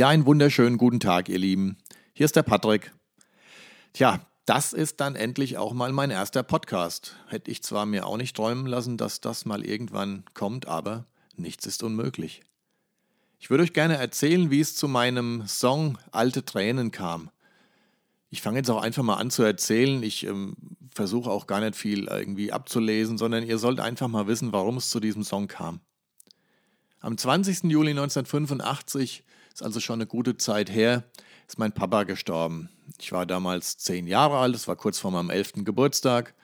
Ja, einen wunderschönen guten Tag, ihr Lieben. Hier ist der Patrick. Tja, das ist dann endlich auch mal mein erster Podcast. Hätte ich zwar mir auch nicht träumen lassen, dass das mal irgendwann kommt, aber nichts ist unmöglich. Ich würde euch gerne erzählen, wie es zu meinem Song Alte Tränen kam. Ich fange jetzt auch einfach mal an zu erzählen. Ich ähm, versuche auch gar nicht viel irgendwie abzulesen, sondern ihr sollt einfach mal wissen, warum es zu diesem Song kam. Am 20. Juli 1985, ist also schon eine gute Zeit her, ist mein Papa gestorben. Ich war damals zehn Jahre alt, es war kurz vor meinem elften Geburtstag.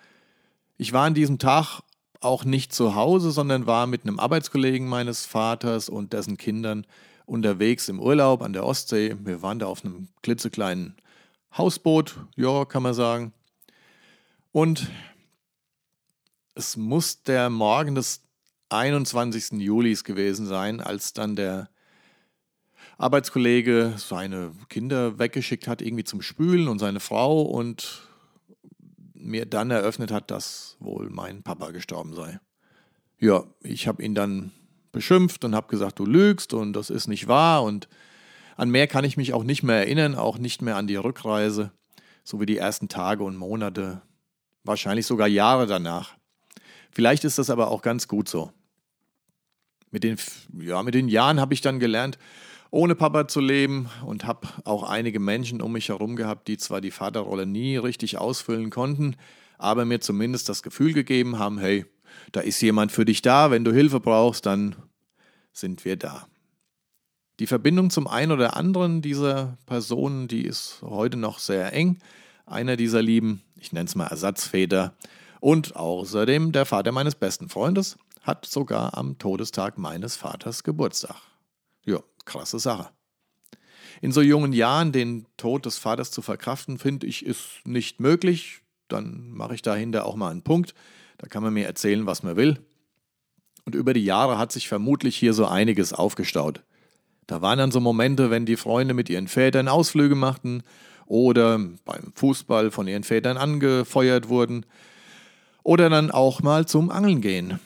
Ich war an diesem Tag auch nicht zu Hause, sondern war mit einem Arbeitskollegen meines Vaters und dessen Kindern unterwegs im Urlaub an der Ostsee. Wir waren da auf einem klitzekleinen Hausboot, ja, kann man sagen. Und es muss der Morgen des 21. Julis gewesen sein, als dann der Arbeitskollege seine Kinder weggeschickt hat, irgendwie zum Spülen und seine Frau und mir dann eröffnet hat, dass wohl mein Papa gestorben sei. Ja, ich habe ihn dann beschimpft und habe gesagt, du lügst und das ist nicht wahr und an mehr kann ich mich auch nicht mehr erinnern, auch nicht mehr an die Rückreise, so wie die ersten Tage und Monate, wahrscheinlich sogar Jahre danach. Vielleicht ist das aber auch ganz gut so. Mit den, ja, mit den Jahren habe ich dann gelernt, ohne Papa zu leben und habe auch einige Menschen um mich herum gehabt, die zwar die Vaterrolle nie richtig ausfüllen konnten, aber mir zumindest das Gefühl gegeben haben, hey, da ist jemand für dich da, wenn du Hilfe brauchst, dann sind wir da. Die Verbindung zum einen oder anderen dieser Personen, die ist heute noch sehr eng. Einer dieser lieben, ich nenne es mal Ersatzväter, und außerdem der Vater meines besten Freundes hat sogar am Todestag meines Vaters Geburtstag. Ja, krasse Sache. In so jungen Jahren den Tod des Vaters zu verkraften, finde ich, ist nicht möglich. Dann mache ich dahinter auch mal einen Punkt. Da kann man mir erzählen, was man will. Und über die Jahre hat sich vermutlich hier so einiges aufgestaut. Da waren dann so Momente, wenn die Freunde mit ihren Vätern Ausflüge machten oder beim Fußball von ihren Vätern angefeuert wurden oder dann auch mal zum Angeln gehen.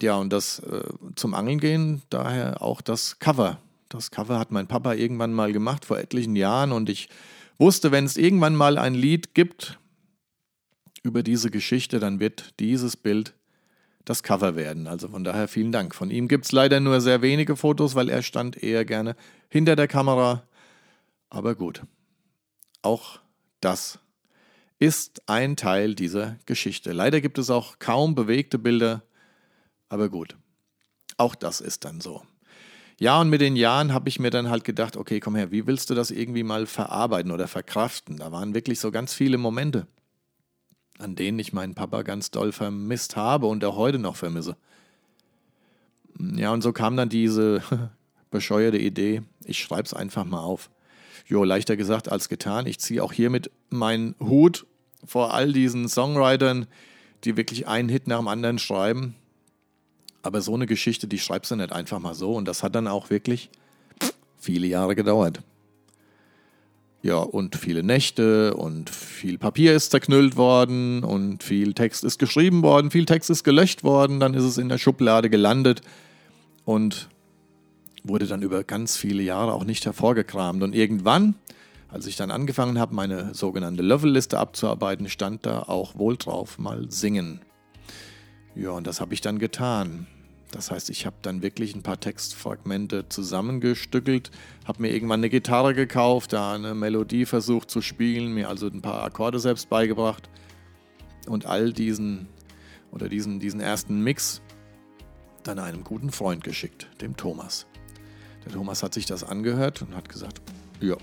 Ja, und das äh, zum Angeln gehen, daher auch das Cover. Das Cover hat mein Papa irgendwann mal gemacht vor etlichen Jahren und ich wusste, wenn es irgendwann mal ein Lied gibt über diese Geschichte, dann wird dieses Bild das Cover werden. Also von daher vielen Dank. Von ihm gibt es leider nur sehr wenige Fotos, weil er stand eher gerne hinter der Kamera. Aber gut, auch das ist ein Teil dieser Geschichte. Leider gibt es auch kaum bewegte Bilder, aber gut, auch das ist dann so. Ja, und mit den Jahren habe ich mir dann halt gedacht, okay, komm her, wie willst du das irgendwie mal verarbeiten oder verkraften? Da waren wirklich so ganz viele Momente an denen ich meinen Papa ganz doll vermisst habe und auch heute noch vermisse. Ja, und so kam dann diese bescheuerte Idee, ich schreibe es einfach mal auf. Jo, leichter gesagt als getan. Ich ziehe auch hiermit meinen Hut vor all diesen Songwritern, die wirklich einen Hit nach dem anderen schreiben. Aber so eine Geschichte, die schreibst du nicht einfach mal so. Und das hat dann auch wirklich viele Jahre gedauert. Ja, und viele Nächte und viel Papier ist zerknüllt worden und viel Text ist geschrieben worden, viel Text ist gelöscht worden, dann ist es in der Schublade gelandet und wurde dann über ganz viele Jahre auch nicht hervorgekramt. Und irgendwann, als ich dann angefangen habe, meine sogenannte Level-Liste abzuarbeiten, stand da auch wohl drauf mal singen. Ja, und das habe ich dann getan. Das heißt, ich habe dann wirklich ein paar Textfragmente zusammengestückelt, habe mir irgendwann eine Gitarre gekauft, da eine Melodie versucht zu spielen, mir also ein paar Akkorde selbst beigebracht und all diesen oder diesen, diesen ersten Mix dann einem guten Freund geschickt, dem Thomas. Der Thomas hat sich das angehört und hat gesagt, ja,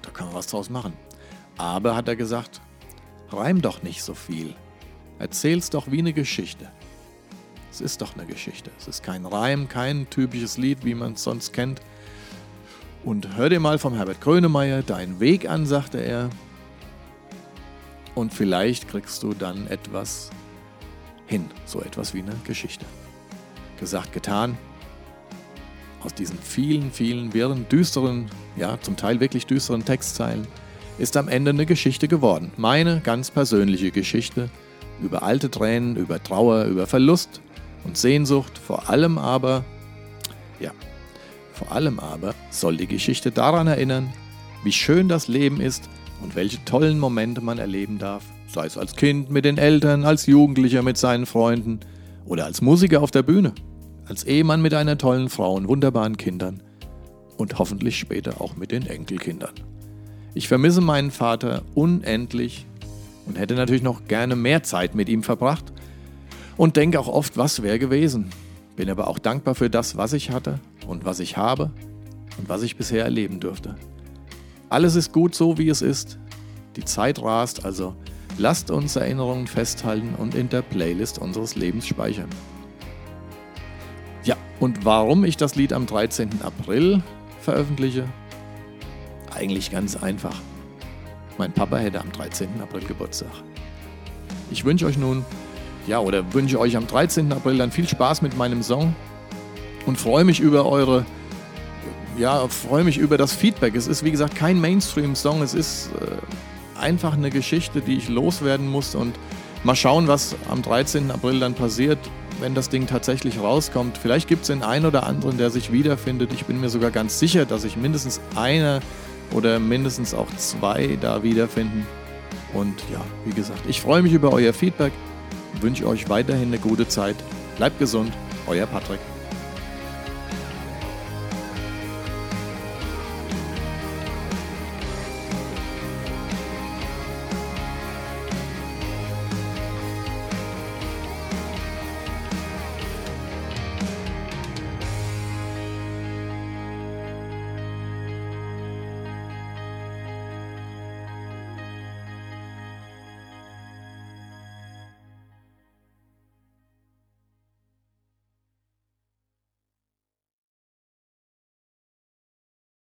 da kann man was draus machen. Aber hat er gesagt, reim doch nicht so viel. Erzähl's doch wie eine Geschichte. Es ist doch eine Geschichte. Es ist kein Reim, kein typisches Lied, wie man es sonst kennt. Und hör dir mal vom Herbert Grönemeyer deinen Weg an, sagte er. Und vielleicht kriegst du dann etwas hin, so etwas wie eine Geschichte. Gesagt, getan. Aus diesen vielen, vielen wirren, düsteren, ja, zum Teil wirklich düsteren Textzeilen ist am Ende eine Geschichte geworden. Meine ganz persönliche Geschichte über alte Tränen, über Trauer, über Verlust, und Sehnsucht, vor allem aber, ja, Vor allem aber soll die Geschichte daran erinnern, wie schön das Leben ist und welche tollen Momente man erleben darf, sei es als Kind mit den Eltern, als Jugendlicher mit seinen Freunden oder als Musiker auf der Bühne, als Ehemann mit einer tollen Frau und wunderbaren Kindern und hoffentlich später auch mit den Enkelkindern. Ich vermisse meinen Vater unendlich und hätte natürlich noch gerne mehr Zeit mit ihm verbracht und denke auch oft, was wäre gewesen. Bin aber auch dankbar für das, was ich hatte und was ich habe und was ich bisher erleben durfte. Alles ist gut so, wie es ist. Die Zeit rast, also lasst uns Erinnerungen festhalten und in der Playlist unseres Lebens speichern. Ja, und warum ich das Lied am 13. April veröffentliche? Eigentlich ganz einfach. Mein Papa hätte am 13. April Geburtstag. Ich wünsche euch nun, ja, oder wünsche euch am 13. April dann viel Spaß mit meinem Song und freue mich über eure ja, freue mich über das Feedback. Es ist, wie gesagt, kein Mainstream-Song. Es ist äh, einfach eine Geschichte, die ich loswerden muss. Und mal schauen, was am 13. April dann passiert, wenn das Ding tatsächlich rauskommt. Vielleicht gibt es den einen oder anderen, der sich wiederfindet. Ich bin mir sogar ganz sicher, dass sich mindestens einer oder mindestens auch zwei da wiederfinden. Und ja, wie gesagt, ich freue mich über euer Feedback. Wünsche euch weiterhin eine gute Zeit. Bleibt gesund, euer Patrick.